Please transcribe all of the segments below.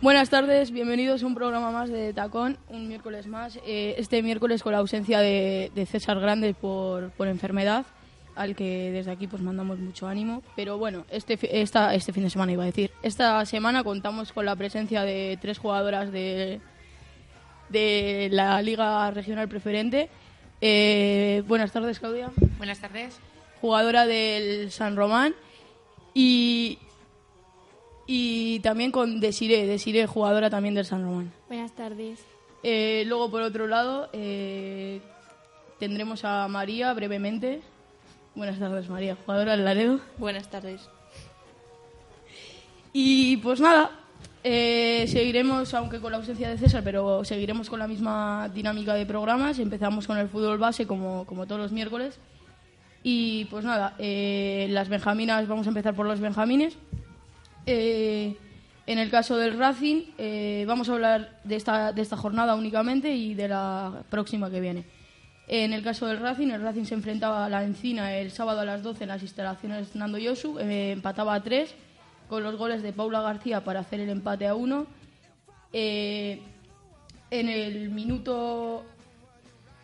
Buenas tardes, bienvenidos a un programa más de Tacón, un miércoles más. Eh, este miércoles con la ausencia de, de César Grande por, por enfermedad, al que desde aquí pues mandamos mucho ánimo. Pero bueno, este, esta, este fin de semana iba a decir, esta semana contamos con la presencia de tres jugadoras de, de la Liga Regional Preferente. Eh, buenas tardes, Claudia. Buenas tardes. Jugadora del San Román. Y, y también con Desiree, Desiree, jugadora también del San Román. Buenas tardes. Eh, luego, por otro lado, eh, tendremos a María brevemente. Buenas tardes, María, jugadora del Laredo. Buenas tardes. Y pues nada, eh, seguiremos, aunque con la ausencia de César, pero seguiremos con la misma dinámica de programas. Empezamos con el fútbol base como, como todos los miércoles. Y pues nada, eh, las benjaminas, vamos a empezar por los benjamines. Eh, en el caso del Racing, eh, vamos a hablar de esta, de esta jornada únicamente y de la próxima que viene. En el caso del Racing, el Racing se enfrentaba a la Encina el sábado a las 12 en las instalaciones Nando Yosu, empataba a 3 con los goles de Paula García para hacer el empate a 1. Eh, en el minuto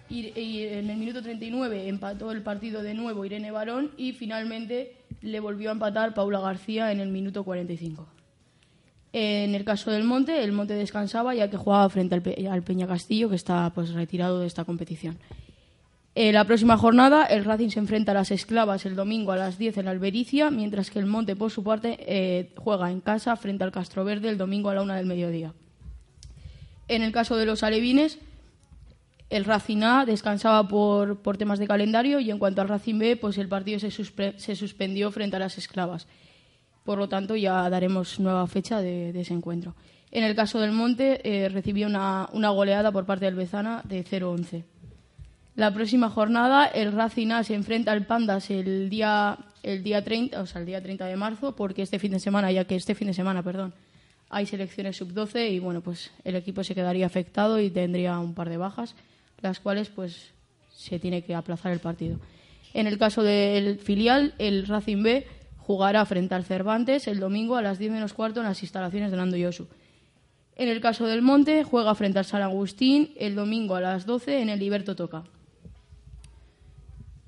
y en el minuto 39 empató el partido de nuevo Irene Barón y finalmente le volvió a empatar Paula García en el minuto 45. En el caso del Monte, el Monte descansaba ya que jugaba frente al, Pe- al Peña Castillo, que está pues retirado de esta competición. En la próxima jornada, el Racing se enfrenta a las Esclavas el domingo a las 10 en la Albericia, mientras que el Monte, por su parte, eh, juega en casa frente al Castro Verde el domingo a la una del mediodía. En el caso de los alevines, el Racing A descansaba por, por temas de calendario y en cuanto al Racing B, pues el partido se suspendió frente a las Esclavas. Por lo tanto, ya daremos nueva fecha de, de ese encuentro. En el caso del Monte, eh, recibió una, una goleada por parte del Bezana de 0-11. La próxima jornada, el Racing A se enfrenta al Pandas el día, el día 30, o sea, el día 30 de marzo, porque este fin de semana, ya que este fin de semana, perdón, hay selecciones sub-12 y bueno, pues el equipo se quedaría afectado y tendría un par de bajas, las cuales pues se tiene que aplazar el partido. En el caso del filial, el Racing B jugará frente al Cervantes el domingo a las 10 menos cuarto en las instalaciones de Nando Yosu. En el caso del Monte, juega frente al San Agustín el domingo a las 12 en el Liberto Toca.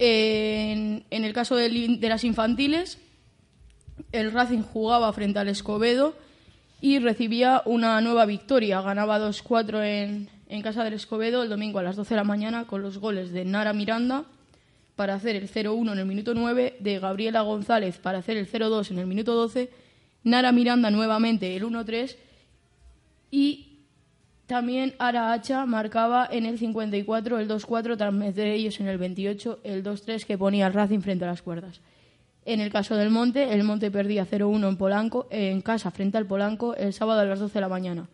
En, en el caso in- de las infantiles, el Racing jugaba frente al Escobedo y recibía una nueva victoria. Ganaba 2-4 en, en casa del Escobedo el domingo a las 12 de la mañana con los goles de Nara Miranda para hacer el 0-1 en el minuto 9, de Gabriela González para hacer el 0-2 en el minuto 12, Nara Miranda nuevamente el 1-3 y también Ara Hacha marcaba en el 54 el 2-4, tras meter ellos en el 28 el 2-3 que ponía el Racing frente a las cuerdas. En el caso del Monte, el Monte perdía 0-1 en Polanco, en casa frente al Polanco el sábado a las 12 de la mañana.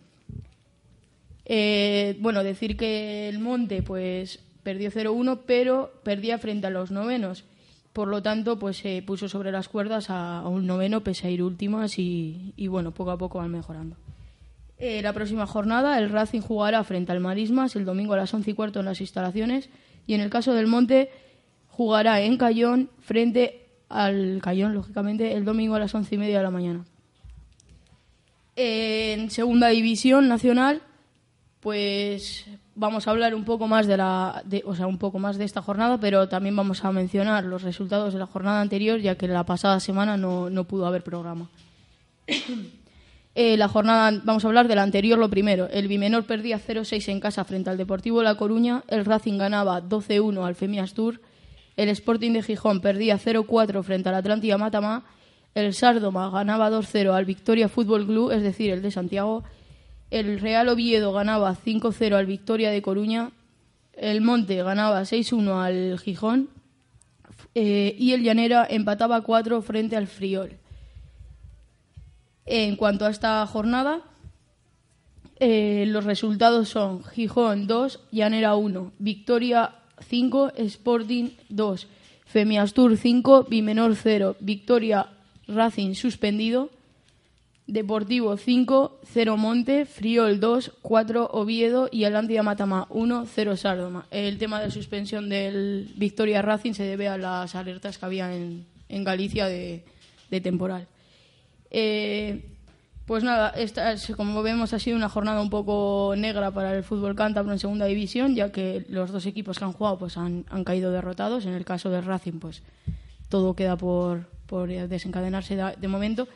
Eh, bueno, decir que el Monte pues perdió 0-1, pero perdía frente a los novenos. Por lo tanto, pues se puso sobre las cuerdas a, a un noveno pese a ir últimas y, y bueno, poco a poco van mejorando. Eh, la próxima jornada el Racing jugará frente al Marismas el domingo a las 11 y cuarto en las instalaciones y en el caso del Monte jugará en Cayón frente al Cayón, lógicamente, el domingo a las 11 y media de la mañana. En segunda división nacional, pues vamos a hablar un poco más de la, o sea, un poco más de esta jornada, pero también vamos a mencionar los resultados de la jornada anterior, ya que la pasada semana no, no pudo haber programa. Eh, la jornada, vamos a hablar de la anterior lo primero. El Bimenor perdía 0-6 en casa frente al Deportivo La Coruña, el Racing ganaba 12-1 al Femias Tour, el Sporting de Gijón perdía 0-4 frente al Atlántida Matamá, el Sardoma ganaba 2-0 al Victoria Fútbol Club, es decir, el de Santiago, el Real Oviedo ganaba 5-0 al Victoria de Coruña, el Monte ganaba 6-1 al Gijón. Eh, y el Llanera empataba 4 frente al Friol. En cuanto a esta jornada, eh, los resultados son Gijón 2, Llanera 1, Victoria 5, Sporting 2, Femiastur 5, Bimenor 0, Victoria Racing suspendido, Deportivo 5, 0 Monte, Friol 2, 4 Oviedo y Atlántida Matama 1, 0 Sárdoma. El tema de suspensión del Victoria Racing se debe a las alertas que había en, en Galicia de, de temporal. Eh, pues nada, esta, es- como vemos ha sido una jornada un poco negra para el fútbol cántabro en segunda división, ya que los dos equipos que han jugado pues han, caído derrotados. En el caso del Racing, pues todo queda por, por desencadenarse de, momento.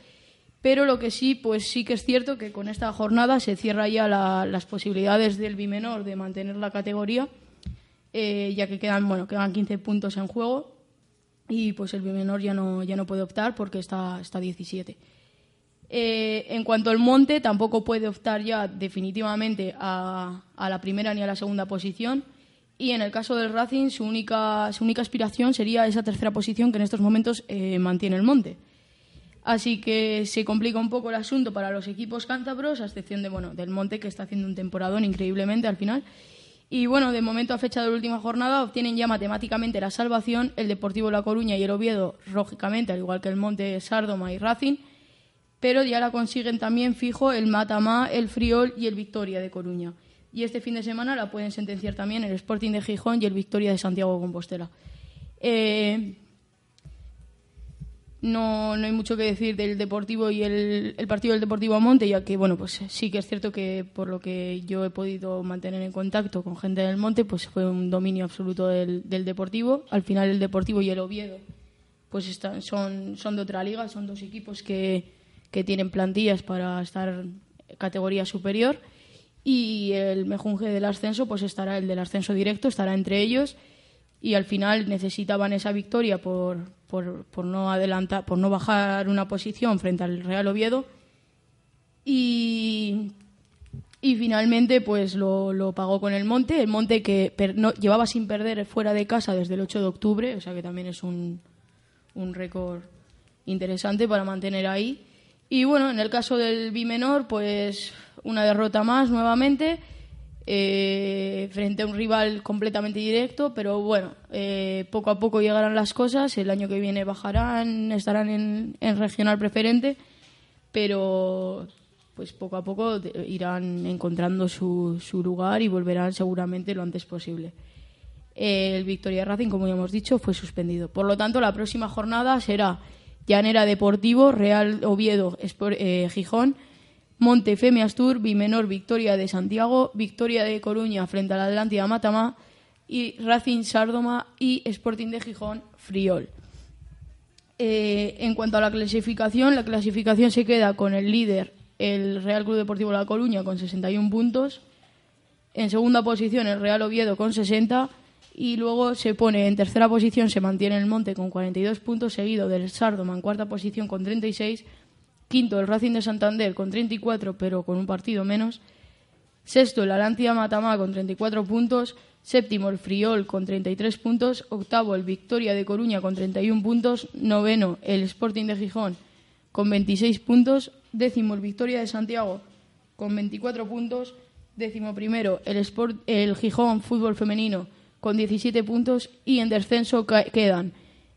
Pero lo que sí, pues sí que es cierto que con esta jornada se cierra ya la- las posibilidades del bimenor de mantener la categoría, eh, ya que quedan, bueno, quedan 15 puntos en juego y pues el bimenor ya no, ya no puede optar porque está, está 17. Eh, en cuanto al monte, tampoco puede optar ya definitivamente a, la primera ni a la segunda posición. Y en el caso del Racing, su única, su única aspiración sería esa tercera posición que en estos momentos eh, mantiene el monte. Así que se complica un poco el asunto para los equipos cántabros, a excepción de, bueno, del Monte, que está haciendo un temporadón increíblemente al final. Y bueno, de momento, a fecha de la última jornada, obtienen ya matemáticamente la salvación el Deportivo La Coruña y el Oviedo, lógicamente, al igual que el Monte, Sárdoma y Racing. Pero ya la consiguen también fijo el Matamá, el Friol y el Victoria de Coruña. Y este fin de semana la pueden sentenciar también el Sporting de Gijón y el Victoria de Santiago Compostela. Eh, no, no hay mucho que decir del Deportivo y el, el partido del Deportivo Monte, ya que, bueno, pues sí que es cierto que por lo que yo he podido mantener en contacto con gente del Monte, pues fue un dominio absoluto del, del Deportivo. Al final el Deportivo y el Oviedo, pues están, son, son de otra liga, son dos equipos que, que tienen plantillas para estar categoría superior. Y el mejunje del ascenso, pues estará el del ascenso directo, estará entre ellos y al final necesitaban esa victoria por, por, por no adelantar, por no bajar una posición frente al Real Oviedo y, y finalmente pues lo, lo pagó con el Monte, el Monte que per- no- llevaba sin perder fuera de casa desde el 8 de octubre, o sea que también es un, un récord interesante para mantener ahí. Y bueno, en el caso del Bimenor, pues una derrota más nuevamente eh, frente a un rival completamente directo, pero bueno, eh, poco a poco llegarán las cosas, el año que viene bajarán, estarán en, en regional preferente, pero pues poco a poco irán encontrando su, su lugar y volverán seguramente lo antes posible. El Victoria Racing, como ya hemos dicho, fue suspendido. Por lo tanto, la próxima jornada será Llanera Deportivo, Real Oviedo, Espor- eh, Gijón, Monte Astur, Bimenor Victoria de Santiago, Victoria de Coruña frente al Atlántida Matamá y Racing Sárdoma y Sporting de Gijón Friol. Eh, en cuanto a la clasificación, la clasificación se queda con el líder, el Real Club Deportivo La Coruña, con 61 puntos. En segunda posición, el Real Oviedo con 60. Y luego se pone en tercera posición, se mantiene el Monte con 42 puntos, seguido del Sárdoma en cuarta posición con 36. Quinto, el Racing de Santander con 34, pero con un partido menos. Sexto, el Alantia Matamá con 34 puntos. Séptimo, el Friol con 33 puntos. Octavo, el Victoria de Coruña con 31 puntos. Noveno, el Sporting de Gijón con 26 puntos. Décimo, el Victoria de Santiago con 24 puntos. Décimo primero, el, Sport, el Gijón Fútbol Femenino con 17 puntos. Y en descenso quedan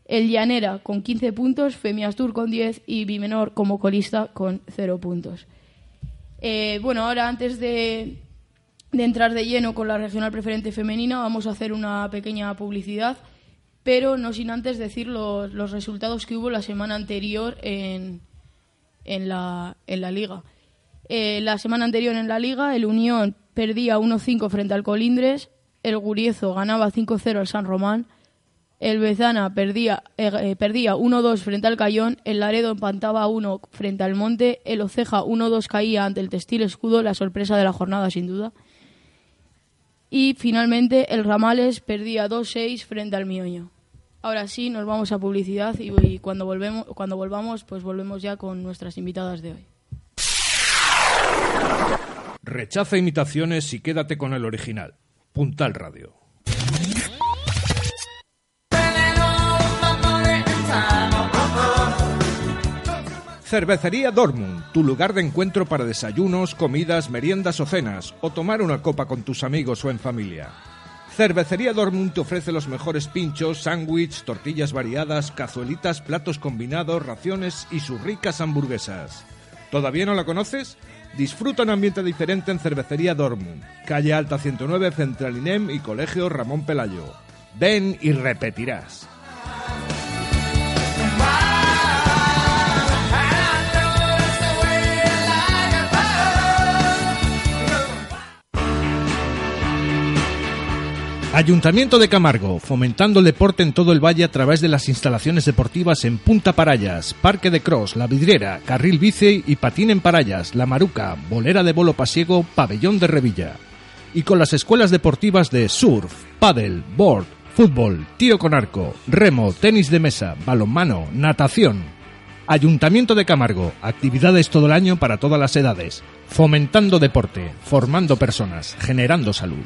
el Llanera con 15 puntos, Femiastur con 10 y Bimenor como colista con 0 puntos. Eh, bueno, ahora antes de, de entrar de lleno con la regional preferente femenina, vamos a hacer una pequeña publicidad, pero no sin antes decir los, los resultados que hubo la semana anterior en, en, la, en la liga. Eh, la semana anterior en la liga, el Unión perdía 1-5 frente al Colindres, el Guriezo ganaba 5-0 al San Román, el Bezana perdía, eh, eh, perdía 1-2 frente al Cayón, el Laredo empantaba 1 frente al Monte, el Oceja 1-2 caía ante el Textil Escudo, la sorpresa de la jornada sin duda. Y finalmente el Ramales perdía 2-6 frente al Mioño. Ahora sí, nos vamos a publicidad y, y cuando, volvemos, cuando volvamos, pues volvemos ya con nuestras invitadas de hoy. Rechaza imitaciones y quédate con el original. Puntal Radio. Cervecería Dortmund, tu lugar de encuentro para desayunos, comidas, meriendas o cenas, o tomar una copa con tus amigos o en familia. Cervecería Dortmund te ofrece los mejores pinchos, sándwich, tortillas variadas, cazuelitas, platos combinados, raciones y sus ricas hamburguesas. ¿Todavía no la conoces? Disfruta un ambiente diferente en Cervecería Dortmund, calle Alta 109, Central INEM y Colegio Ramón Pelayo. Ven y repetirás. Ayuntamiento de Camargo, fomentando el deporte en todo el valle a través de las instalaciones deportivas en Punta Parayas, Parque de Cross, La Vidriera, Carril Bici y Patín en Parayas, La Maruca, Bolera de Bolo Pasiego, Pabellón de Revilla. Y con las escuelas deportivas de surf, paddle, board, fútbol, tiro con arco, remo, tenis de mesa, balonmano, natación. Ayuntamiento de Camargo, actividades todo el año para todas las edades, fomentando deporte, formando personas, generando salud.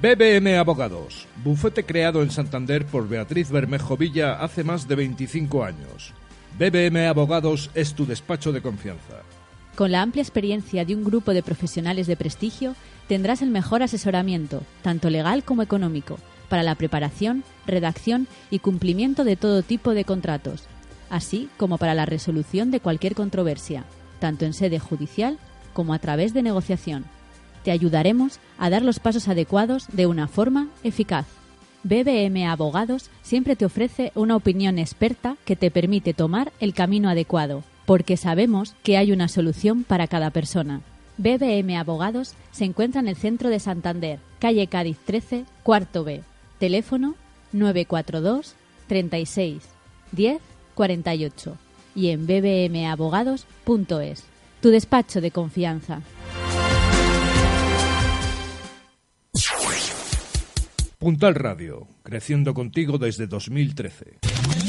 BBM Abogados, bufete creado en Santander por Beatriz Bermejo Villa hace más de 25 años. BBM Abogados es tu despacho de confianza. Con la amplia experiencia de un grupo de profesionales de prestigio, tendrás el mejor asesoramiento, tanto legal como económico, para la preparación, redacción y cumplimiento de todo tipo de contratos, así como para la resolución de cualquier controversia, tanto en sede judicial como a través de negociación te ayudaremos a dar los pasos adecuados de una forma eficaz. BBM Abogados siempre te ofrece una opinión experta que te permite tomar el camino adecuado, porque sabemos que hay una solución para cada persona. BBM Abogados se encuentra en el centro de Santander, calle Cádiz 13, cuarto B. Teléfono 942 36 10 48 y en bbmabogados.es. Tu despacho de confianza. Puntal Radio, creciendo contigo desde 2013.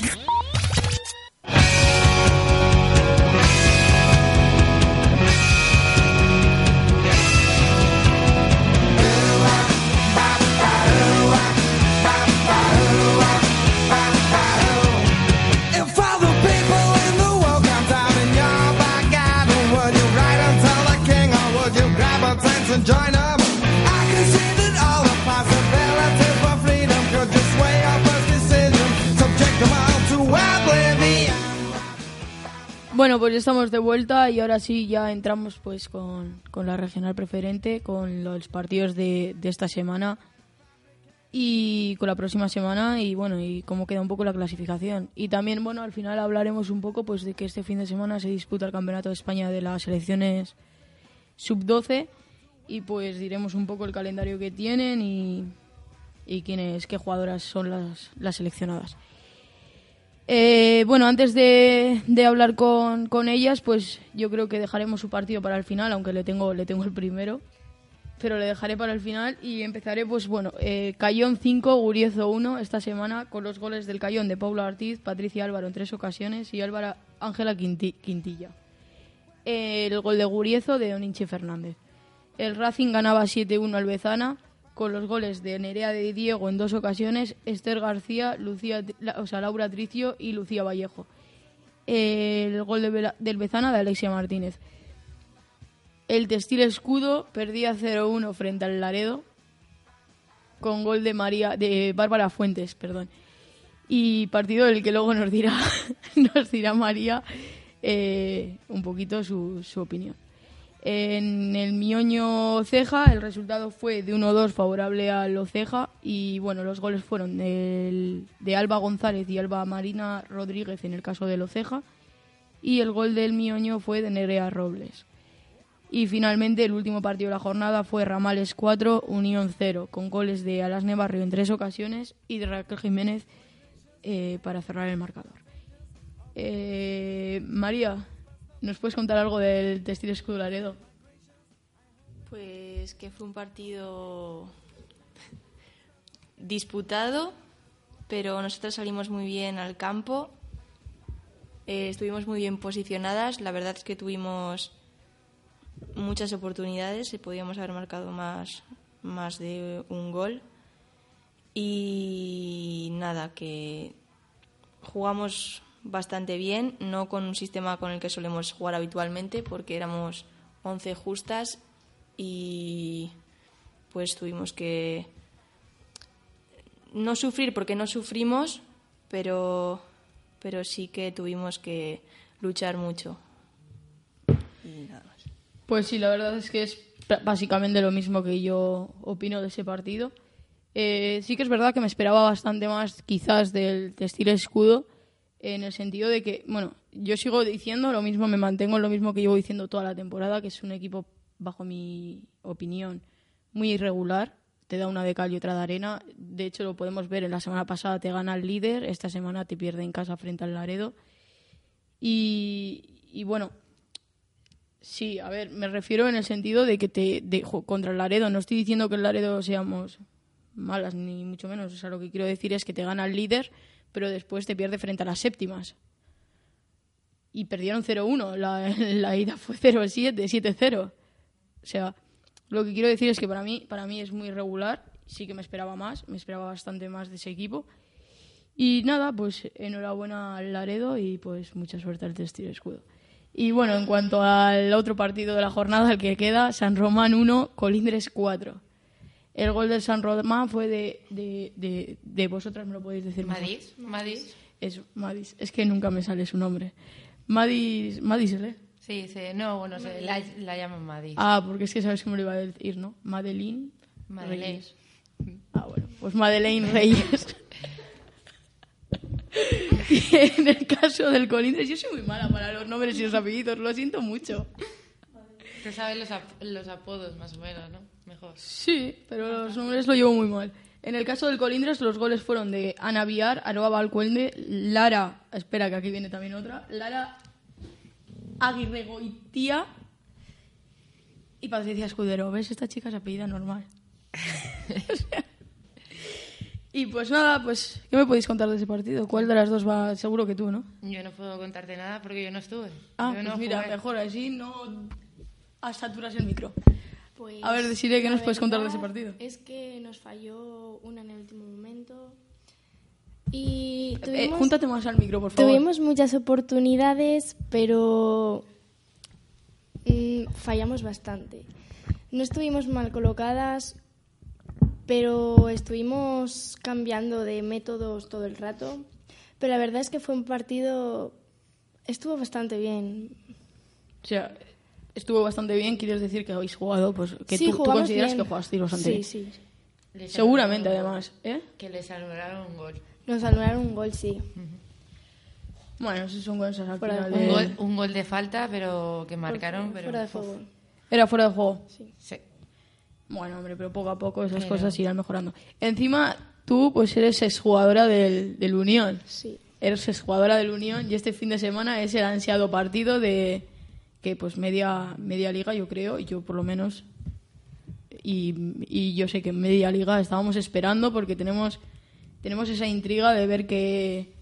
Bueno, pues estamos de vuelta y ahora sí ya entramos pues con, con la regional preferente, con los partidos de, de esta semana y con la próxima semana y bueno, y cómo queda un poco la clasificación. Y también, bueno, al final hablaremos un poco pues de que este fin de semana se disputa el Campeonato de España de las selecciones sub-12 y pues diremos un poco el calendario que tienen y, y quiénes, qué jugadoras son las, las seleccionadas. Eh, bueno, antes de, de hablar con, con ellas, pues yo creo que dejaremos su partido para el final, aunque le tengo, le tengo el primero. Pero le dejaré para el final y empezaré, pues bueno, eh, Cayón 5, Guriezo 1 esta semana con los goles del Cayón de Paula Ortiz, Patricia Álvaro en tres ocasiones y Álvara Ángela Quinti- Quintilla. El gol de Guriezo de Oninche Fernández. El Racing ganaba 7-1 al Bezana con los goles de Nerea de Diego en dos ocasiones, Esther García, Lucía, o sea, Laura Tricio y Lucía Vallejo. El gol de del Bezana de Alexia Martínez. El Textil Escudo perdía 0-1 frente al Laredo con gol de María de Bárbara Fuentes, perdón. Y partido del que luego nos dirá nos dirá María eh, un poquito su opinión. En el Mioño Ceja el resultado fue de 1-2 favorable al Oceja y bueno, los goles fueron del- de Alba González y Alba Marina Rodríguez en el caso del Oceja y el gol del Mioño fue de Nerea Robles. Y finalmente el último partido de la jornada fue Ramales 4, Unión 0, con goles de Alasne Barrio en tres ocasiones y de Raquel Jiménez eh, para cerrar el marcador. Eh, María, ¿nos puedes contar algo del Textil Escudo Laredo? Pues que fue un partido disputado, pero nosotros salimos muy bien al campo, eh, estuvimos muy bien posicionadas, la verdad es que tuvimos muchas oportunidades y podíamos haber marcado más, más de un gol. Y nada, que jugamos bastante bien, no con un sistema con el que solemos jugar habitualmente, porque éramos 11 justas y pues tuvimos que no sufrir porque no sufrimos, pero, pero sí que tuvimos que luchar mucho. Y nada más. Pues sí, la verdad es que es básicamente lo mismo que yo opino de ese partido. Eh, sí que es verdad que me esperaba bastante más quizás del textil escudo, en el sentido de que, bueno, yo sigo diciendo lo mismo, me mantengo en lo mismo que llevo diciendo toda la temporada, que es un equipo, bajo mi opinión, muy irregular. Te da una de cal y otra de arena. De hecho, lo podemos ver. En la semana pasada te gana el líder, esta semana te pierde en casa frente al Laredo. Y, bueno, Sí, a ver, me refiero en el sentido de que te contra el Laredo. No estoy diciendo que el Laredo seamos malas, ni mucho menos. O sea, lo que quiero decir es que te gana el líder, pero después te pierde frente a las séptimas. Y perdieron 0-1. La, ida fue 0-7, 7-0. O sea, lo que quiero decir es que para mí, para mí es muy irregular. Sí que me esperaba más, me esperaba bastante más de ese equipo. Y nada, pues enhorabuena al Laredo y pues mucha suerte al Textil Escudo. Y bueno, en cuanto al otro partido de la jornada, el que queda, San Román 1, Colindres 4. El gol del San Román fue de, de, de, de vosotras, me lo podéis decir mejor. Madis, Madis. Es Madis, es que nunca me sale su nombre. Madis, Madis lee. Sí, sí, no, bueno, se, la, la llaman Madis. Ah, porque es que sabes cómo lo iba a decir, ¿no? Madeline Madeleine. Reyes. Ah, bueno, pues Madeleine Reyes. y en el caso del Colindres, yo soy muy mala para los nombres y los apellidos, lo siento mucho. Te sabes los, ap- los apodos más o menos, ¿no? Mejor. Sí, pero los nombres lo llevo muy mal. En el caso del Colindres, los goles fueron de Ana Viar, Aroa Balcuende, Lara, espera que aquí viene también otra, Lara Aguirre Goitía y Patricia Escudero. ¿Ves? Esta chica se apellida normal. y pues nada, pues, ¿qué me podéis contar de ese partido? ¿Cuál de las dos va? Seguro que tú, ¿no? Yo no puedo contarte nada porque yo no estuve. Ah, Yo no pues mira, jugué. mejor así no saturas el micro. Pues, A ver, Desiree, ¿qué la nos puedes contar de ese partido? Es que nos falló una en el último momento. Y Eh, júntate más al micro, por favor. tuvimos muchas oportunidades, pero mm, fallamos bastante. No estuvimos mal colocadas, pero estuvimos cambiando de métodos todo el rato. Pero la verdad es que fue un partido... Estuvo bastante bien. O sea, estuvo bastante bien, quieres decir que habéis jugado, pues que sí, tú, consideras bien. que jugasteis bastante Sí, bien. sí. Les Seguramente, un además, gol. ¿eh? Que les anularon un gol. Nos anularon un gol, sí. Bueno, esos son cosas al Fuera de Un, de- gol. un gol de falta, pero que marcaron, pero... Fuera de uf, juego. Era fuera de juego. sí. Bueno, hombre, pero poco a poco esas Pero- cosas irán mejorando. Encima, tú pues eres exjugadora del, del Unión. Sí. Eres exjugadora del Unión y este fin de semana es el ansiado partido de que pues media media liga yo creo, yo por lo menos y, y yo sé que en media liga estábamos esperando porque tenemos tenemos esa intriga de ver qué,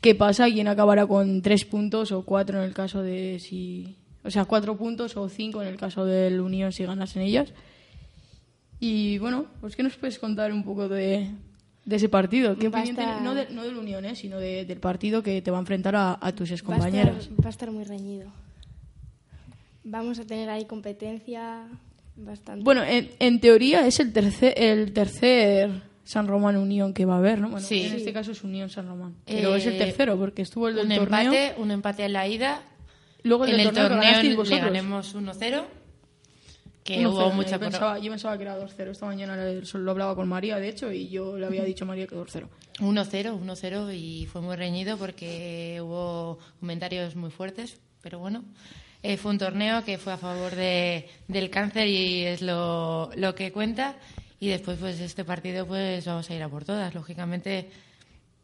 qué pasa, quién acabará con tres puntos o cuatro en el caso de si... O sea, cuatro puntos o cinco en el caso del Unión si ganasen ellas. Y bueno, pues ¿qué nos puedes contar un poco de, de ese partido? ¿Qué estar- No, de- no del Unión, ¿eh? sino de- del partido que te va a enfrentar a, a tus Va a, excompañeras. estar, va a estar muy reñido. Vamos a tener ahí competencia bastante. Bueno, en, en teoría es el tercer, el tercer San Román Unión que va a haber, ¿no? Bueno, Sí. en este caso es Unión San Román. Pero es el Eh, tercero, porque estuvo el del Un torneo. empate, un empate en la ida. Luego el en del el torneo, torneo le ganemos 1-0. Que 1-0, hubo yo mucha... por- pensaba, yo pensaba que era 2-0. Esta mañana lo hablaba con María, de hecho, y yo le había dicho a María que 2-0. 1-0, 1-0 y fue muy reñido porque hubo comentarios muy fuertes, pero bueno, eh, fue un torneo que fue a favor de, del cáncer y es lo, lo que cuenta y después pues este partido pues vamos a ir a por todas, lógicamente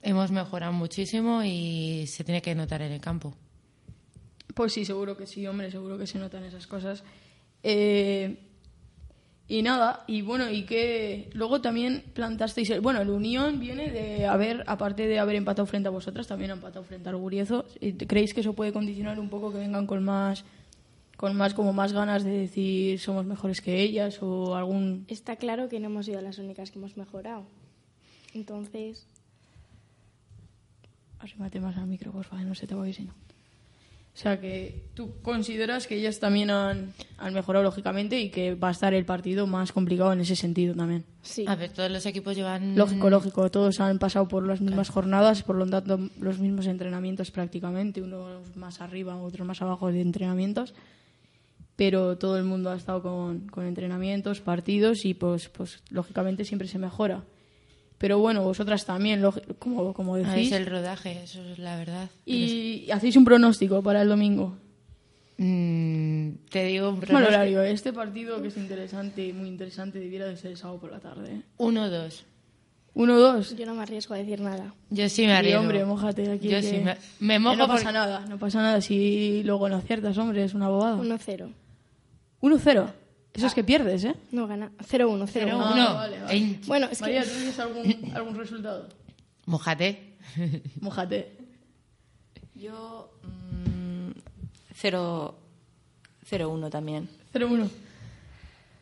hemos mejorado muchísimo y se tiene que notar en el campo. Pues sí, seguro que sí, hombre, seguro que se notan esas cosas. Eh, y nada, y bueno, y que luego también plantasteis. El, bueno, el Unión viene de haber, aparte de haber empatado frente a vosotras, también ha empatado frente al Guriezo. ¿Y ¿Creéis que eso puede condicionar un poco que vengan con más, con más, como más ganas de decir somos mejores que ellas o algún. Está claro que no hemos sido las únicas que hemos mejorado. Entonces, Arrímate más al micro, por favor, no se te va a oír si no. O sea que tú consideras que ellas también han, han mejorado lógicamente y que va a estar el partido más complicado en ese sentido también. Sí. A ver, todos los equipos llevan... Lógico, lógico. Todos han pasado por las mismas jornadas, por lo tanto, los mismos entrenamientos prácticamente. Unos más arriba, otros más abajo de entrenamientos. Pero todo el mundo ha estado con, con entrenamientos, partidos y, pues, pues, lógicamente siempre se mejora. Pero bueno, vosotras también, lógi- como, como Ah, decís. Es el rodaje, eso es la verdad. Y hacéis un pronóstico para el domingo. Mm, te digo un Mal pronóstico. horario. Este partido que es interesante, muy interesante, debiera de ser el sábado por la tarde. ¿eh? 1-2. Uno, dos. Yo no me arriesgo a decir nada. Yo sí me arriesgo. hombre, mójate aquí. Yo que- sí me, me que mojo no pasa porque- nada, no pasa nada si luego no aciertas, hombre, es una bobada. 1-0. 1-0. Eso es que pierdes, ¿eh? No gana. 0-1, 0-1. Pero Ah, uno. vale, vale. Bueno, es que María, ¿tú tienes algún, algún resultado? Mójate. Mójate. Yo. mm, 0 0-1 también. 0-1.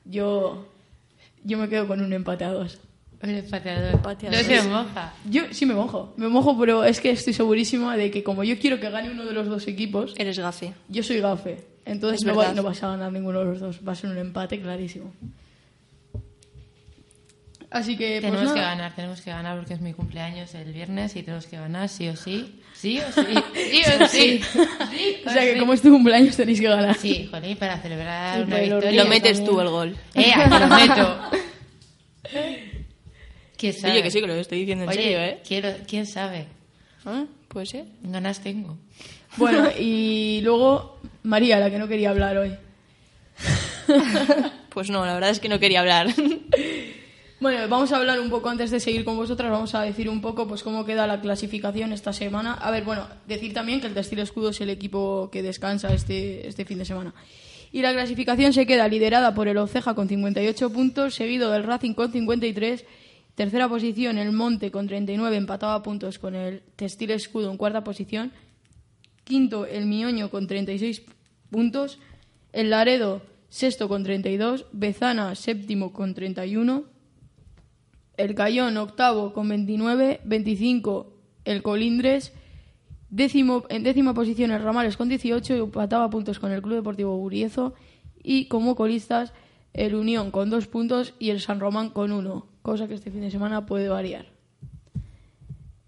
Yo, yo me quedo con un empate a dos. Un empateador. Empate a No dos. se moja. Yo sí me mojo, me mojo, pero es que estoy segurísima de que como yo quiero que gane uno de los dos equipos, Eres gafe. yo soy gafe. Entonces Es no, va- verdad. no vas a ganar ninguno de los dos, va a ser un empate clarísimo. Así que, pues Tenemos que ganar, tenemos que ganar porque es mi cumpleaños el viernes y tenemos que ganar sí o sí. Sí o sí. Sí o sí. Sí O sea que como es tu cumpleaños tenéis que ganar. Sí, jolín, para celebrar Y una victoria. Lo metes también. tú el gol. Eh, lo meto. ¿Quién sabe? Oye, que sí, que lo estoy diciendo en Oye, serio, ¿eh? quiero, ¿quién sabe? ¿Ah? Puede ser. Ganas tengo. Bueno, y luego María, la que no quería hablar hoy. Pues no, la verdad es que no quería hablar. Bueno, vamos a hablar un poco antes de seguir con vosotras, vamos a decir un poco pues cómo queda la clasificación esta semana. A ver, bueno, decir también que el Textil Escudo es el equipo que descansa este, este fin de semana. Y la clasificación se queda liderada por el Oceja con 58 puntos, seguido del Racing con 53, tercera posición el Monte con 39, empatado a puntos con el Textil Escudo en cuarta posición, quinto el Mioño con 36 puntos, el Laredo sexto con 32, Bezana séptimo con 31, el Cayón octavo con 29, 25 el Colindres, décimo, en décima posición el Ramales con 18 y empataba puntos con el Club Deportivo Guriezo y como colistas el Unión con dos puntos y el San Román con uno, cosa que este fin de semana puede variar.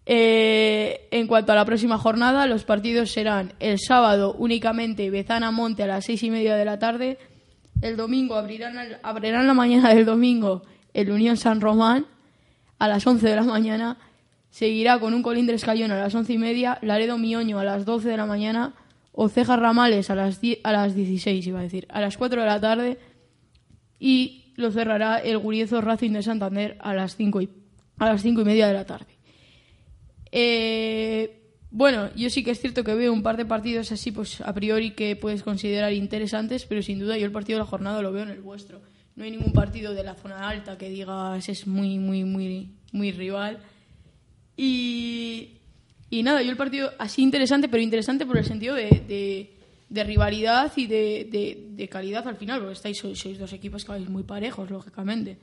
Eh, en cuanto a la próxima jornada, los partidos serán el sábado únicamente Bezana Monte a las seis y media de la tarde. El domingo abrirán, abrirán la mañana del domingo el Unión San Román a las 11 de la mañana. Seguirá con un Colindres Cayón a las once y media, Laredo Mioño a las 12 de la mañana, Ocejas Ramales a las, a las 16, iba a decir, a las 4 de la tarde y lo cerrará el Guriezo Racing de Santander a las 5 y, a las cinco y media de la tarde. Eh, bueno, yo sí que es cierto que veo un par de partidos así, pues a priori que puedes considerar interesantes, pero sin duda yo el partido de la jornada lo veo en el vuestro. No hay ningún partido de la zona alta que digas es muy, muy, muy, muy rival. Y, y nada, yo el partido así interesante, pero interesante por el sentido de, de- rivalidad y de, de- calidad al final, porque estáis, sois, sois dos equipos que vais muy parejos, lógicamente.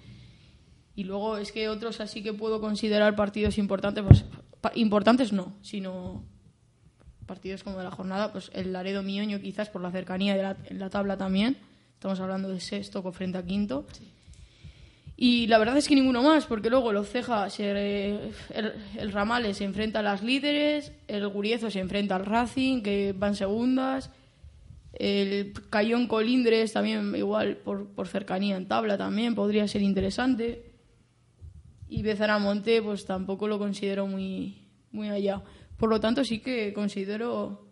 Y luego es que otros así que puedo considerar partidos importantes, pues importantes no, sino partidos como de la jornada, pues el Laredo Mioño quizás por la cercanía de la, en la tabla también. Estamos hablando de sexto con frente a quinto. Y la verdad es que ninguno más, porque luego el Ceja, se, el, el Ramales se enfrenta a las líderes, el Guriezo se enfrenta al Racing, que van segundas, el Cayón Colindres también igual por, por cercanía en tabla también podría ser interesante. Y Bezaramonte pues tampoco lo considero muy, muy allá. Por lo tanto sí que considero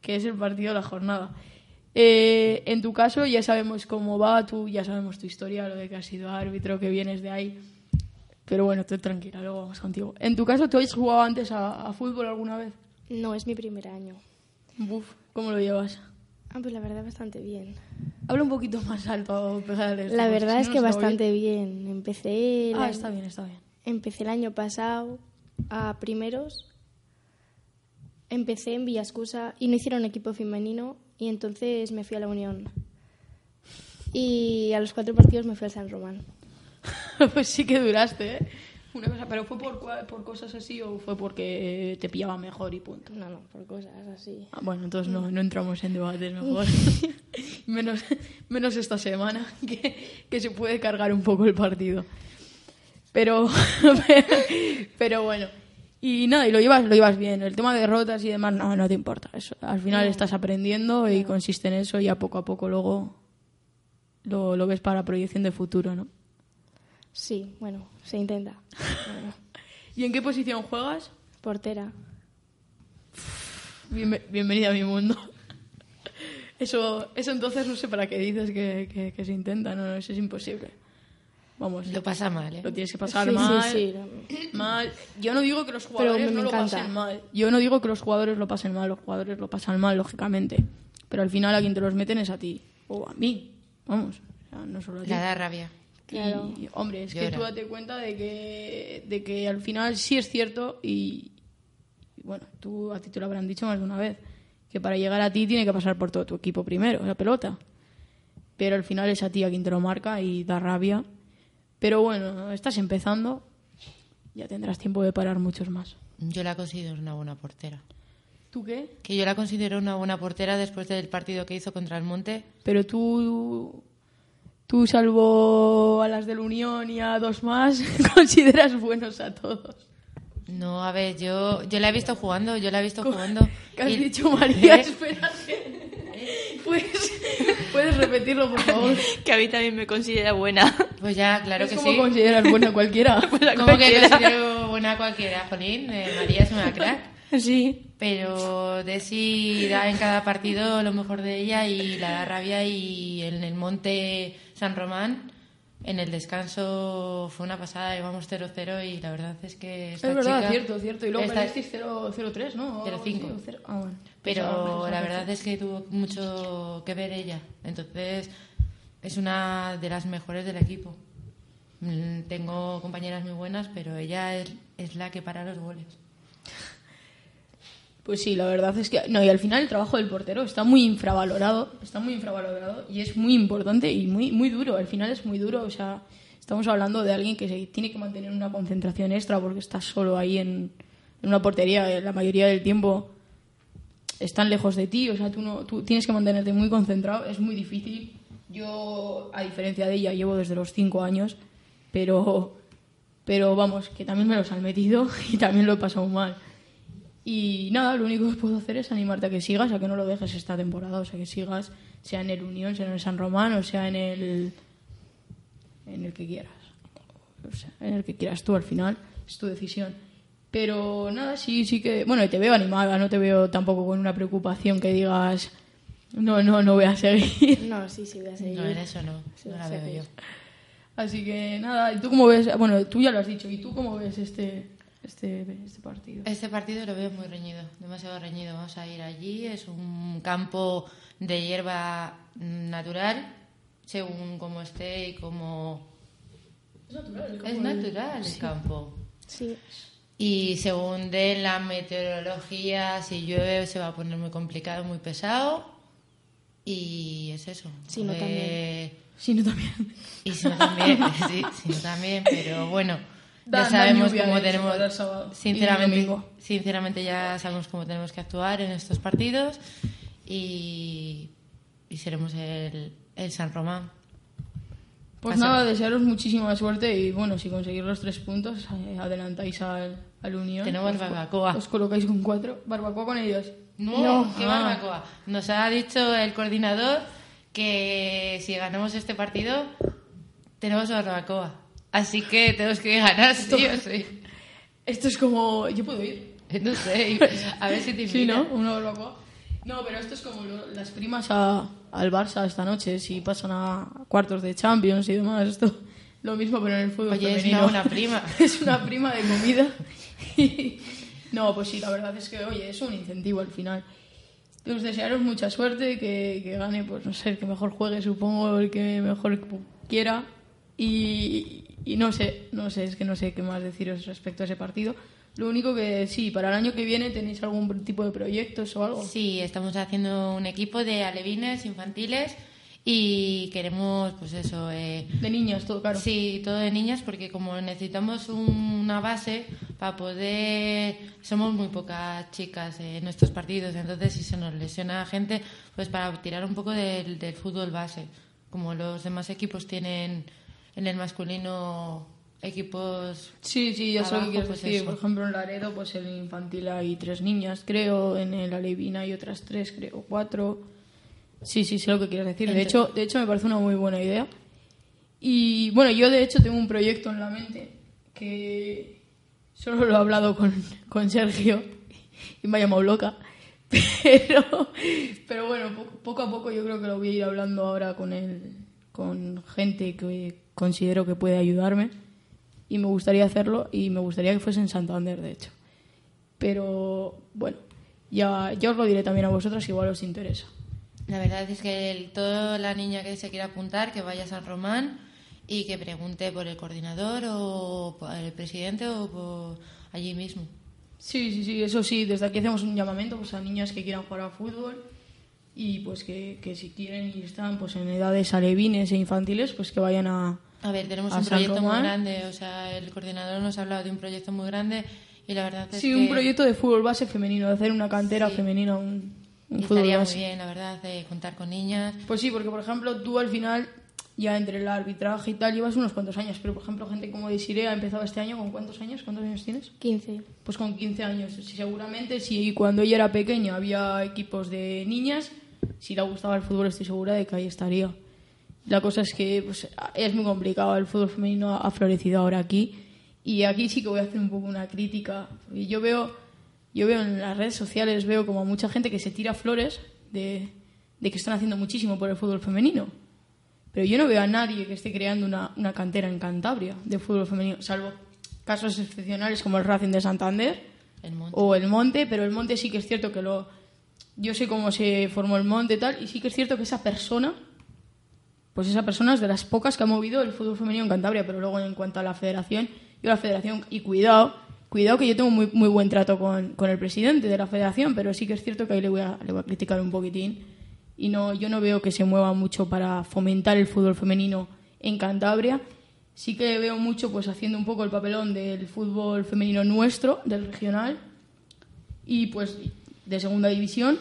que es el partido de la jornada. Eh, en tu caso ya sabemos cómo va, tú ya sabemos tu historia, lo de que has sido árbitro, que vienes de ahí. Pero bueno, tú tranquila, luego vamos contigo. En tu caso, ¿tú has jugado antes a, a fútbol alguna vez? No, es mi primer año. Buf, ¿cómo lo llevas? Ah, pues la verdad bastante bien. Habla un poquito más alto, pégale esto, La verdad si es que bastante bien. Empecé Ah, está bien, está bien. Empecé el año pasado a primeros. Empecé en Villascusa y no hicieron equipo femenino y entonces me fui a la Unión. Y a los cuatro partidos me fui al San Román. pues sí que duraste, ¿eh? Una cosa, ¿Pero fue por, por cosas así o fue porque te pillaba mejor y punto? No, no, por cosas así. Ah, bueno, entonces no, no entramos en debates mejor. menos, menos esta semana, que, que se puede cargar un poco el partido. Pero, pero bueno. Y nada, y lo llevas, lo llevas bien. El tema de derrotas y demás, no, no te importa. Eso, al final estás aprendiendo y consiste en eso y a poco a poco luego lo, lo ves para proyección de futuro, ¿no? Sí, bueno, se intenta. ¿Y en qué posición juegas? portera. Bienve- bienvenida a mi mundo. Eso, eso entonces no sé para qué dices que, que- que se intenta, no, no, eso es imposible. Vamos, Lo pasa mal, ¿eh? lo tienes que pasar Sí, mal, sí, sí. mal. Yo no digo que los jugadores me no lo encanta. pasen mal. Yo no digo que los jugadores lo pasen mal, los jugadores lo pasan mal, lógicamente. Pero al final a quien te los meten es a ti. O a mí. Vamos. O sea, no solo a ti. La da rabia. Claro. Y, hombre, es que tú date cuenta de que, de que al final sí es cierto y, y bueno, tú a ti te lo habrán dicho más de una vez, que para llegar a ti tiene que pasar por todo tu equipo primero, la pelota. Pero al final es a ti a quien te lo marca y da rabia. Pero bueno, estás empezando, ya tendrás tiempo de parar muchos más. Yo la considero una buena portera. ¿Tú qué? Que yo la considero una buena portera después del partido que hizo contra el Monte. Pero tú, tú salvo a las del Unión y a dos más, consideras buenos a todos. No, a ver, yo, yo la he visto jugando, yo la he visto jugando. ¿Qué has Y- dicho, María? ¿Eh? ¿Puedes, puedes repetirlo, por favor. Que a mí también me considera buena. Pues ya, claro es que como sí. consideras buena cualquiera. ¿Cómo que cualquiera. considero buena cualquiera, Jolín? Eh, María es una crack. Sí. Pero Desi da en cada partido lo mejor de ella y la da rabia y en el monte San Román en el descanso fue una pasada, íbamos 0-0 y la verdad es que esta es verdad, chica- cierto, cierto. Y luego esta- perdisteis 0-3, ¿no? O algo 0-5. así, o cero- Ah, bueno. Pero Pensaba- la verdad es que tuvo mucho que ver ella. Entonces es una de las mejores del equipo. Mm, Tengo compañeras muy buenas, pero ella es, es la que para los goles. Pues sí, la verdad es que... No, y al final el trabajo del portero está muy infravalorado, está muy infravalorado y es muy importante y muy, muy duro. Al final es muy duro, o sea, estamos hablando de alguien que se tiene que mantener una concentración extra porque está solo ahí en, una portería la mayoría del tiempo. Están lejos de ti, o sea, tú, no, tú tienes que mantenerte muy concentrado, es muy difícil. Yo, a diferencia de ella, llevo desde los cinco años, pero, pero vamos, que también me los han metido y también lo he pasado mal. Y nada, lo único que puedo hacer es animarte a que sigas, a que no lo dejes esta temporada, o sea, que sigas, sea en el Unión, sea en el San Román, o sea en el, en el que quieras. O sea, en el que quieras tú al final, es tu decisión. Pero nada, sí, sí que. Bueno, y te veo animada, no te veo tampoco con una preocupación que digas, no, no, no voy a seguir. No, sí, sí, voy a seguir. No, en eso no, Sí, no la veo yo. Así que nada, ¿y tú cómo ves? Bueno, tú ya lo has dicho, ¿y tú cómo ves este, este, este partido? Este partido lo veo muy reñido, demasiado reñido. Vamos a ir allí, es un campo de hierba natural, según como esté y como... Es natural, el Es campo de- natural el campo. Sí. Y según de la meteorología, si llueve se va a poner muy complicado, muy pesado. Y es eso. Si no, Eh, también. Sí, no también. Y si no también, sí, si no también, pero bueno, Da- ya sabemos cómo tenemos, sinceramente, sinceramente ya sabemos cómo tenemos que actuar en estos partidos y, y seremos el, el San Román. Pues nada, desearos muchísima suerte y bueno, si conseguís los tres puntos, eh, adelantáis al, al Unión. Tenemos Os- barbacoa. Os colocáis con cuatro. ¿Barbacoa con ellos? No, qué Ah. barbacoa. Nos ha dicho el coordinador que si ganamos este partido tenemos barbacoa. Así que tenemos que ganar sí o sí. Esto es como... Yo puedo ir. No sé, a ver si te Sí, ¿no? Una barbacoa. No, pero esto es como lo- las primas a- al Barça esta noche, si pasan a cuartos de Champions y demás. Esto lo mismo, pero en el fútbol Oye, es femenino. una buena prima. es una prima de comida. No, pues sí, la verdad es que, oye, es un incentivo al final. Os desearos mucha suerte, que, que gane, pues no sé, el que mejor juegue, supongo, el que mejor quiera. Y, y no sé, no sé, es que no sé qué más deciros respecto a ese partido. Lo único que sí, para el año que viene tenéis algún tipo de proyectos o algo. Sí, estamos haciendo un equipo de alevines infantiles y queremos, pues eso, eh, De niñas, todo, claro. Sí, todo de niñas, porque como necesitamos un- una base para poder. Somos muy pocas chicas en nuestros partidos, entonces si se nos lesiona gente, pues para tirar un poco del, del fútbol base. Como los demás equipos tienen en el masculino equipos. Sí, sí, ya sé lo que quieres pues decir. eso. Por ejemplo, en Laredo, pues en el infantil hay tres niñas, creo. En el Alevina hay otras tres, creo, cuatro. Sí, sí, sé lo que quieres decir. De hecho, de hecho, me parece una muy buena idea. Y bueno, yo de hecho tengo un proyecto en la mente que solo lo he hablado con, con Sergio y me ha llamado loca. Pero, pero bueno, po- poco a poco yo creo que lo voy a ir hablando ahora con, el, con gente que considero que puede ayudarme y me gustaría hacerlo y me gustaría que fuese en Santander, de hecho. Pero bueno, ya, ya os lo diré también a vosotras, igual os interesa. La verdad es que el- toda la niña que se quiera apuntar, que vaya a San Román y que pregunte por el coordinador o por el presidente o por allí mismo. Sí, sí, sí, eso sí, desde aquí hacemos un llamamiento pues, a niñas que quieran jugar al fútbol y pues que, que si quieren y están pues en edades alevines e infantiles, pues que vayan a... A ver, tenemos a un San proyecto muy Román. grande, o sea, el coordinador nos ha hablado de un proyecto muy grande y la verdad es Sí, que un proyecto de fútbol base femenino, de hacer una cantera Sí. femenina, un, un y fútbol estaría muy base. bien, la verdad, de contar con niñas. Pues sí, porque por ejemplo tú al final, ya entre el arbitraje y tal, llevas unos cuantos años, pero por ejemplo gente como Desiree ha empezado este año, ¿con cuántos años? ¿Cuántos años tienes? 15. Pues con 15 años. Sí, seguramente si cuando ella era pequeña había equipos de niñas, si le gustaba el fútbol estoy segura de que ahí estaría. La cosa es que pues, es muy complicado, el fútbol femenino ha florecido ahora aquí y aquí sí que voy a hacer un poco una crítica. Yo veo, yo veo en las redes sociales, veo como a mucha gente que se tira flores de, de que están haciendo muchísimo por el fútbol femenino. Pero yo no veo a nadie que esté creando una, una cantera en Cantabria de fútbol femenino, salvo casos excepcionales como el Racing de Santander El o el Monte, pero el Monte sí que es cierto que lo... Yo sé cómo se formó el Monte y tal, y sí que es cierto que esa persona, pues esa persona es de las pocas que ha movido el fútbol femenino en Cantabria, pero luego en cuanto a la federación, yo la federación, y cuidado, cuidado que yo tengo muy, muy buen trato con, con el presidente de la federación, pero sí que es cierto que ahí le voy a, le voy a criticar un poquitín, y no, yo no veo que se mueva mucho para fomentar el fútbol femenino en Cantabria. Sí que veo mucho pues haciendo un poco el papelón del fútbol femenino nuestro, del regional, y pues de segunda división.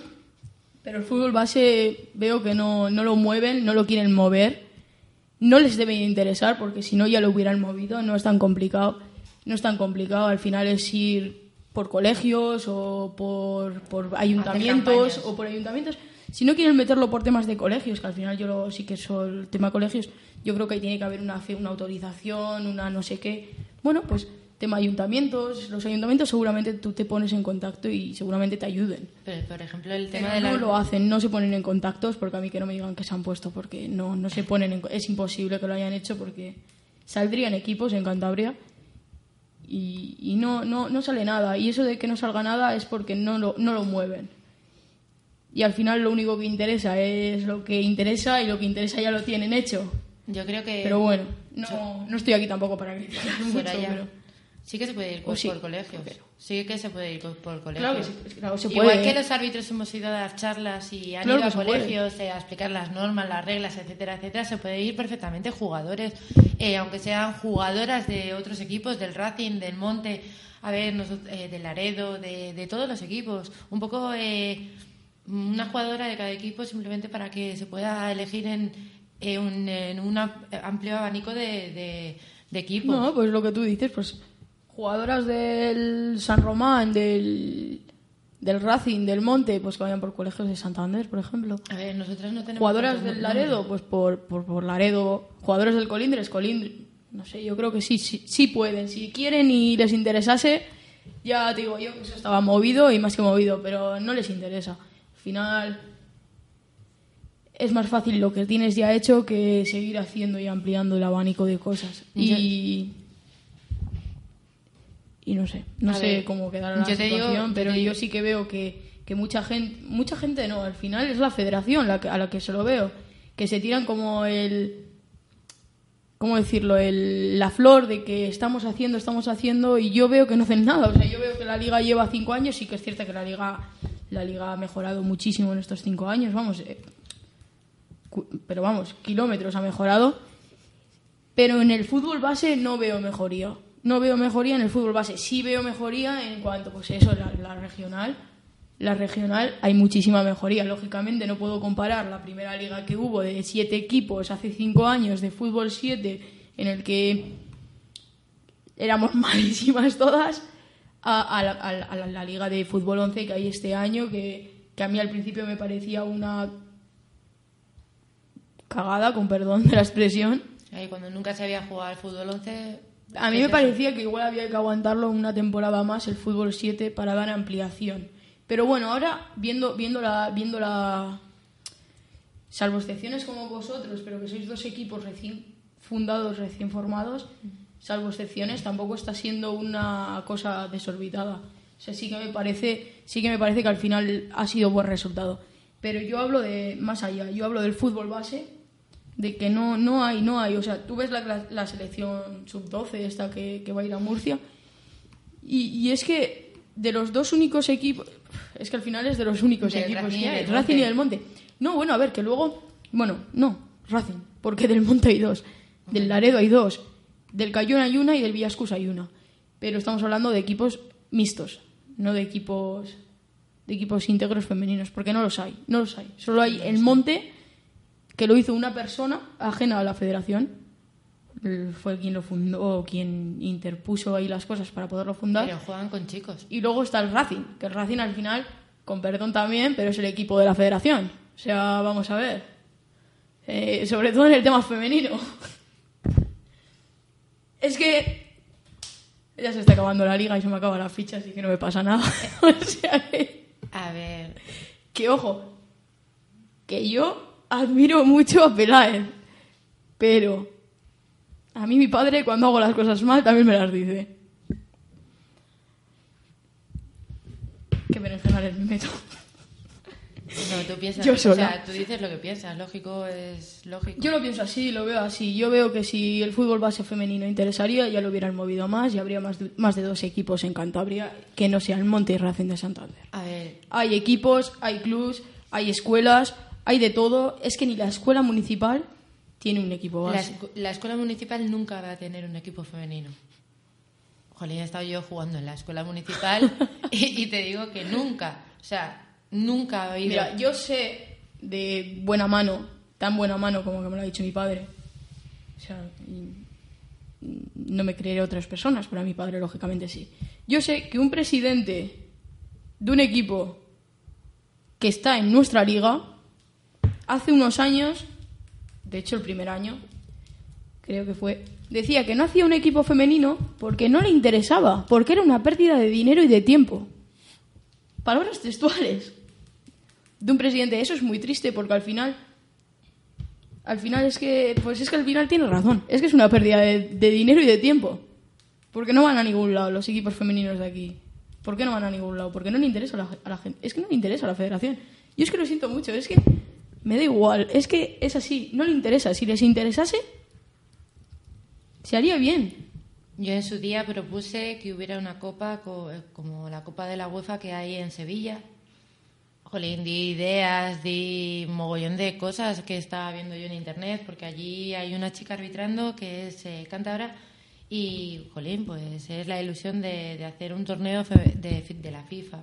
Pero el fútbol base veo que no, no lo mueven, no lo quieren mover. No les debe interesar porque si no ya lo hubieran movido. No es tan complicado. No es tan complicado. Al final es ir por colegios o por, por ayuntamientos o por ayuntamientos. Si no quieren meterlo por temas de colegios, que al final yo lo- sí que soy el tema colegios, yo creo que ahí tiene que haber una, una autorización, una no sé qué. Bueno, pues tema ayuntamientos. Los ayuntamientos seguramente tú te pones en contacto y seguramente te ayuden. Pero, por ejemplo, el tema de la... no lo hacen, no se ponen en contactos porque a mí que no me digan que se han puesto porque no, no se ponen en, es imposible que lo hayan hecho porque saldrían equipos en Cantabria y, y no, no, no sale nada y eso de que no salga nada es porque no lo, no lo mueven y al final lo único que interesa es lo que interesa y lo que interesa ya lo tienen hecho Yo creo que... pero bueno no, no estoy aquí tampoco para criticar mucho pero Sí que se puede ir O por, sí, por colegios. Sí que se puede ir por, por colegios. claro que sí, claro, se Igual puede que ¿eh? los árbitros hemos ido a dar charlas y han Claro ido a colegios eh, a explicar las normas, las reglas, etcétera, etcétera, se puede ir perfectamente jugadores, eh, aunque sean jugadoras de otros equipos, del Racing, del Monte, a ver, nosotros, eh, del Laredo, de, de todos los equipos. Un poco eh, una jugadora de cada equipo simplemente para que se pueda elegir en, un, en un am- amplio abanico de, de, de equipos. No, pues lo que tú dices, pues jugadoras del San Román, del, del Racing, del Monte, pues que vayan por colegios de Santander, por ejemplo. A ver, nosotras no tenemos... Jugadoras del. Laredo, pues por, por, por Laredo. Jugadores del Colindres, Colindres. No sé, yo creo que sí, sí, sí pueden. Si quieren y les interesase, ya te digo yo que eso estaba movido y más que movido, pero no les interesa. Al final es más fácil lo que tienes ya hecho que seguir haciendo y ampliando el abanico de cosas. Y, y no sé, no A sé ver, cómo quedará la digo- situación, pero yo sí que veo que, que mucha gente, mucha gente no, al final es la federación la que- a la que se lo veo, que se tiran como el, ¿cómo decirlo? El, la flor de que estamos haciendo, estamos haciendo y yo veo que no hacen nada. O sea, yo veo que la liga lleva cinco años y que es cierto que la liga, la liga ha mejorado muchísimo en estos cinco años. Vamos, eh, pero vamos, kilómetros ha mejorado. Pero en el fútbol base no veo mejoría. No veo mejoría en el fútbol base. Sí veo mejoría en cuanto, pues eso, la, regional. La regional hay muchísima mejoría. Lógicamente no puedo comparar la primera liga que hubo de siete equipos hace cinco años de fútbol 7 en el que éramos malísimas todas a, a la, a liga de fútbol 11 que hay este año que, que a mí al principio me parecía una cagada, con perdón de la expresión. Ahí cuando nunca se había jugado al fútbol 11... A mí me parecía que igual había que aguantarlo una temporada más el fútbol 7 para dar ampliación. Pero bueno, ahora viendo, viendo la, viendo la salvo excepciones como vosotros, pero que sois dos equipos recién fundados, recién formados, salvo excepciones, tampoco está siendo una cosa desorbitada. O sea, sí que me parece, sí que me parece que al final ha sido buen resultado. Pero yo hablo de más allá, yo hablo del fútbol base, de que no, no hay, no hay. O sea, tú ves la, selección sub-12, esta que, que va a ir a Murcia, y, y es que de los dos únicos equipos, es que al final es de los únicos Del equipos Racing y que hay, del Racing y Monte. del Monte. No, bueno, a ver, que luego, bueno, no, Racing, porque del Monte hay dos, del Laredo hay dos, del Cayón hay una y del Villascus hay una. Pero estamos hablando de equipos mixtos, no de equipos de equipos íntegros femeninos, porque no los hay, no los hay. Solo hay el Monte, que lo hizo una persona ajena a la federación. Fue quien lo fundó, quien interpuso ahí las cosas para poderlo fundar. Pero juegan con chicos. Y luego está el Racing, que el Racing al final, con perdón también, pero es el equipo de la federación. O sea, vamos a ver. Eh, sobre todo en el tema femenino. Es que ya se está acabando la liga y se me acaba la ficha, así que no me pasa nada. o sea que, A ver, que ojo, que yo admiro mucho a Peláez, pero a mí mi padre cuando hago las cosas mal también me las dice. Qué berenjenales me meto. no, tú piensas... Yo O sola. sea, tú dices lo que piensas, lógico es lógico. Yo lo pienso así, lo veo así. Yo veo que si el fútbol base femenino interesaría, ya lo hubieran movido más y habría más de, más de dos equipos en Cantabria que no sean Monte y Racing de Santander. A ver, Hay equipos, hay clubs, hay escuelas, hay de todo. Es que ni la escuela municipal tiene un equipo la, base. escu- la escuela municipal nunca va a tener un equipo femenino. Jolín, he estado yo jugando en la escuela municipal y, y te digo que nunca, o sea, nunca ha habido... Mira, yo sé de buena mano, tan buena mano como que me lo ha dicho mi padre. O sea, y- y no me creeré otras personas, pero a mi padre lógicamente sí. Yo sé que un presidente de un equipo que está en nuestra liga, hace unos años, de hecho el primer año, creo que fue, decía que no hacía un equipo femenino porque no le interesaba, porque era una pérdida de dinero y de tiempo. Palabras textuales de un presidente. Eso es muy triste porque al final, al final es que, pues es que al final tiene razón. Es que es una pérdida de, dinero y de tiempo. Porque no van a ningún lado los equipos femeninos de aquí. ¿Por qué no van a ningún lado? Porque no le interesa a la, a la gente. Es que no le interesa a la federación. Yo es que lo siento mucho. Es que me da igual. Es que es así. No le interesa. Si les interesase, se haría bien. Yo en su día propuse que hubiera una copa co- eh, como la Copa de la UEFA que hay en Sevilla. Jolín, di ideas, di mogollón de cosas que estaba viendo yo en internet, porque allí hay una chica arbitrando que es eh, cántabra y, jolín, pues es la ilusión de, hacer un torneo de, de la FIFA.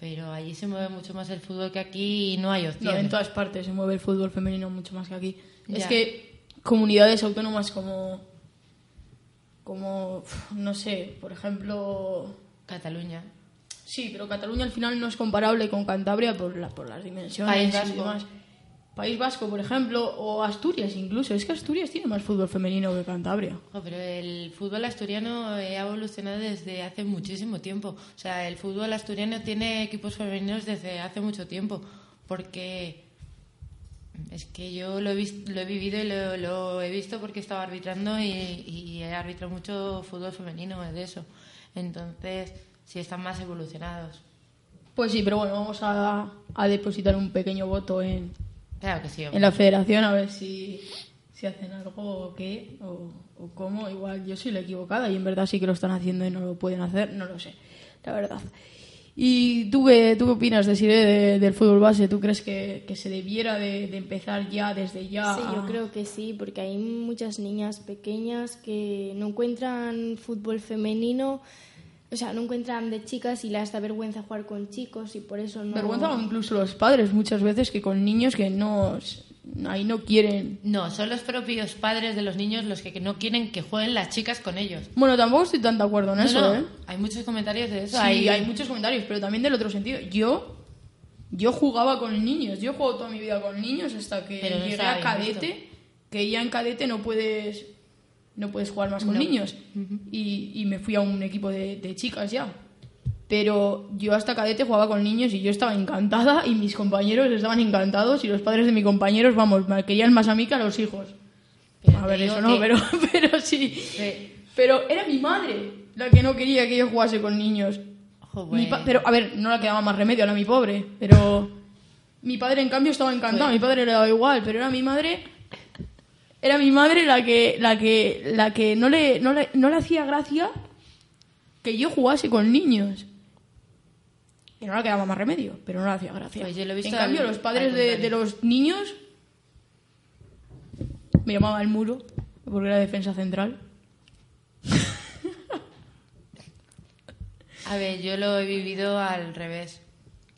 Pero allí se mueve mucho más el fútbol que aquí y no hay No, opciones. en todas partes se mueve el fútbol femenino mucho más que aquí. Es que comunidades autónomas como, como, no sé, por ejemplo, Cataluña. sí, pero Cataluña al final no es comparable con Cantabria por, la, por las dimensiones País y demás. País Vasco, por ejemplo, o Asturias incluso. Es que Asturias tiene más fútbol femenino que Cantabria. Jo, pero el fútbol asturiano eh, ha evolucionado desde hace muchísimo tiempo. O sea, el fútbol asturiano tiene equipos femeninos desde hace mucho tiempo. Porque es que yo lo he, vis- lo he vivido y lo, lo he visto porque estaba arbitrando y, y he arbitrado mucho fútbol femenino de eso. Entonces, sí están más evolucionados. Pues sí, pero bueno, vamos a, a depositar un pequeño voto en, Claro que sí. hombre. en la federación a ver si, si hacen algo o qué o, o cómo. Igual yo soy la equivocada y en verdad sí que lo están haciendo y no lo pueden hacer, no lo sé, la verdad. ¿Y tú qué, tú qué opinas de, Sire, de- del fútbol base? ¿Tú crees que, que se debiera de, de empezar ya, desde ya? Sí, yo creo que sí, porque hay muchas niñas pequeñas que no encuentran fútbol femenino, o sea, no encuentran de chicas y les da vergüenza jugar con chicos y por eso no... Vergüenza o incluso los padres muchas veces que con niños que no... Ahí no quieren... No, son los propios padres de los niños los que no quieren que jueguen las chicas con ellos. Bueno, tampoco estoy tan de acuerdo en No, eso, no, ¿eh? Hay muchos comentarios de eso. Sí, hay, hay muchos comentarios, pero también del otro sentido. Yo, yo jugaba con niños, yo he jugado toda mi vida con niños hasta que Pero no llegué a cadete, que ya en cadete no puedes no puedes jugar más con No. niños. y, y me fui a un equipo de, de chicas ya. Pero yo hasta cadete jugaba con niños y yo estaba encantada y mis compañeros estaban encantados y los padres de mis compañeros, vamos, me querían más a mí que a los hijos. Pero a ver, eso no, que- pero, pero sí. Sí. Pero era mi madre la que no quería que yo jugase con niños. Mi pero, a ver, no le quedaba más remedio, era mi pobre. Pero mi padre, en cambio, estaba encantado. Mi padre le daba igual, pero era mi madre. Era mi madre la que, la que, la que no le, no le, no le hacía gracia que yo jugase con niños. Que no le quedaba más remedio, pero no le hacía gracia. Pues yo lo he visto en cambio, los padres de, de los niños me llamaba el muro, porque era defensa central. A ver, yo lo he vivido al revés.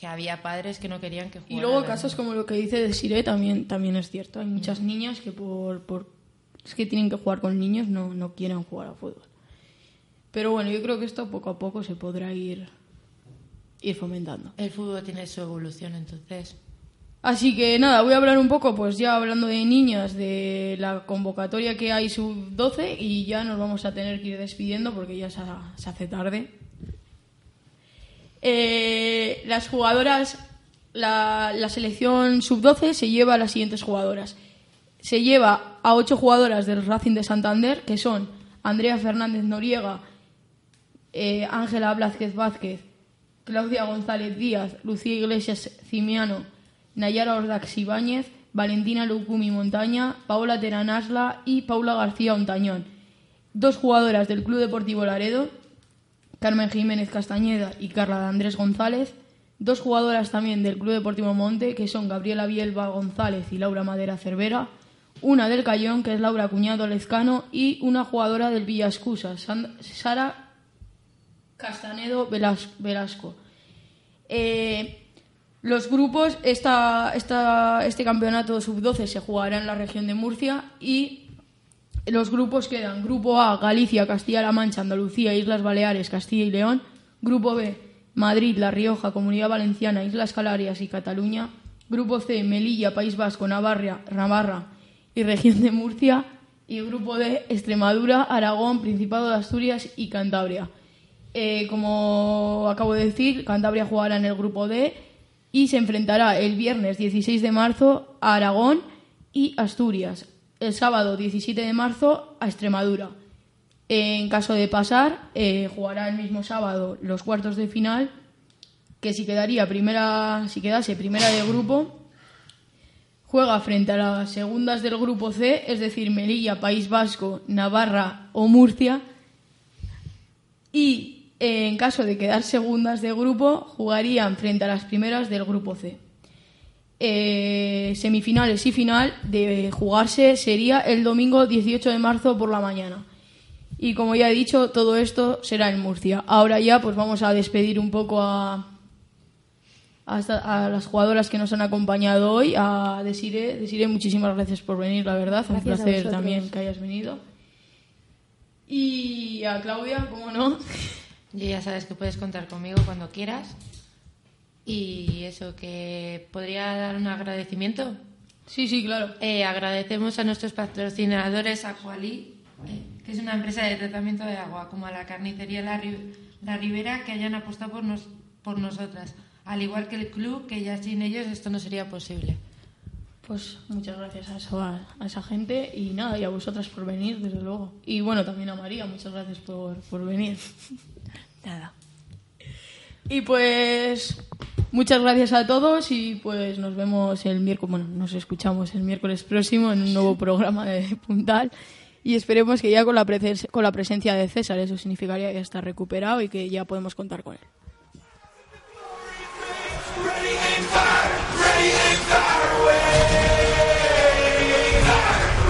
Que había padres que no querían que jugaran. Y luego casos como lo que dice de Siré también, también es cierto. Hay muchas niñas que por, por es que tienen que jugar con niños no, no quieren jugar a fútbol. Pero bueno, yo creo que esto poco a poco se podrá ir, ir fomentando. El fútbol tiene su evolución, entonces. Así que nada, voy a hablar un poco, pues ya hablando de niñas, de la convocatoria que hay sub-12 y ya nos vamos a tener que ir despidiendo porque ya se hace tarde. Eh, las jugadoras, la, selección sub-12 se lleva a las siguientes jugadoras. Se lleva a ocho jugadoras del Racing de Santander, que son Andrea Fernández Noriega, eh, Ángela Blázquez Vázquez, Claudia González Díaz, Lucía Iglesias Cimiano, Nayara Ordax Ibáñez, Valentina Lucumi Montaña, Paola Teranasla y Paula García Ontañón. Dos jugadoras del Club Deportivo Laredo, Carmen Jiménez Castañeda y Carla de Andrés González. Dos jugadoras también del Club Deportivo Monte, que son Gabriela Bielba González y Laura Madera Cervera. Una del Cayón, que es Laura Cuñado Lezcano. Y una jugadora del Villascusa, Sara Castanedo Velas- Velasco. Eh, los grupos, esta- este campeonato sub-12 se jugará en la región de Murcia y los grupos quedan Grupo A, Galicia, Castilla-La Mancha, Andalucía, Islas Baleares, Castilla y León. Grupo B, Madrid, La Rioja, Comunidad Valenciana, Islas Canarias y Cataluña. Grupo C, Melilla, País Vasco, Navarra, Navarra y región de Murcia. Y Grupo D, Extremadura, Aragón, Principado de Asturias y Cantabria. Eh, como acabo de decir, Cantabria jugará en el grupo D y se enfrentará el viernes 16 de marzo a Aragón y Asturias. El sábado 17 de marzo a Extremadura. En caso de pasar, eh, jugará el mismo sábado los cuartos de final, que si quedaría primera, si quedase primera de grupo, juega frente a las segundas del grupo C, es decir, Melilla, País Vasco, Navarra o Murcia, y eh, en caso de quedar segundas de grupo, jugarían frente a las primeras del grupo C. Eh, semifinales y final de jugarse sería el domingo 18 de marzo por la mañana. Y como ya he dicho, todo esto será en Murcia. Ahora ya pues vamos a despedir un poco a, a, las jugadoras que nos han acompañado hoy, a Desire. Desire, muchísimas gracias por venir, la verdad. Un Gracias placer también que hayas venido. Y a Claudia, ¿cómo no? Y ya sabes que puedes contar conmigo cuando quieras. Y eso, que podría dar un agradecimiento. Sí, sí, claro. Eh, agradecemos a nuestros patrocinadores Aqualí, eh, que es una empresa de tratamiento de agua, como a la carnicería La, Ri- La Ribera, que hayan apostado por, nos- por nosotras. Al igual que el club, que ya sin ellos esto no sería posible. Pues muchas gracias a, eso- a- a esa gente y nada, y a vosotras por venir, desde luego. Y bueno, también a María, muchas gracias por, por venir. Nada. Y pues muchas gracias a todos y pues nos vemos el miércoles, bueno, nos escuchamos el miércoles próximo en un nuevo programa de Puntal y esperemos que ya con la, con la presencia de César eso significaría que ya está recuperado y que ya podemos contar con él. Ready fire.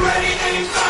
Ready.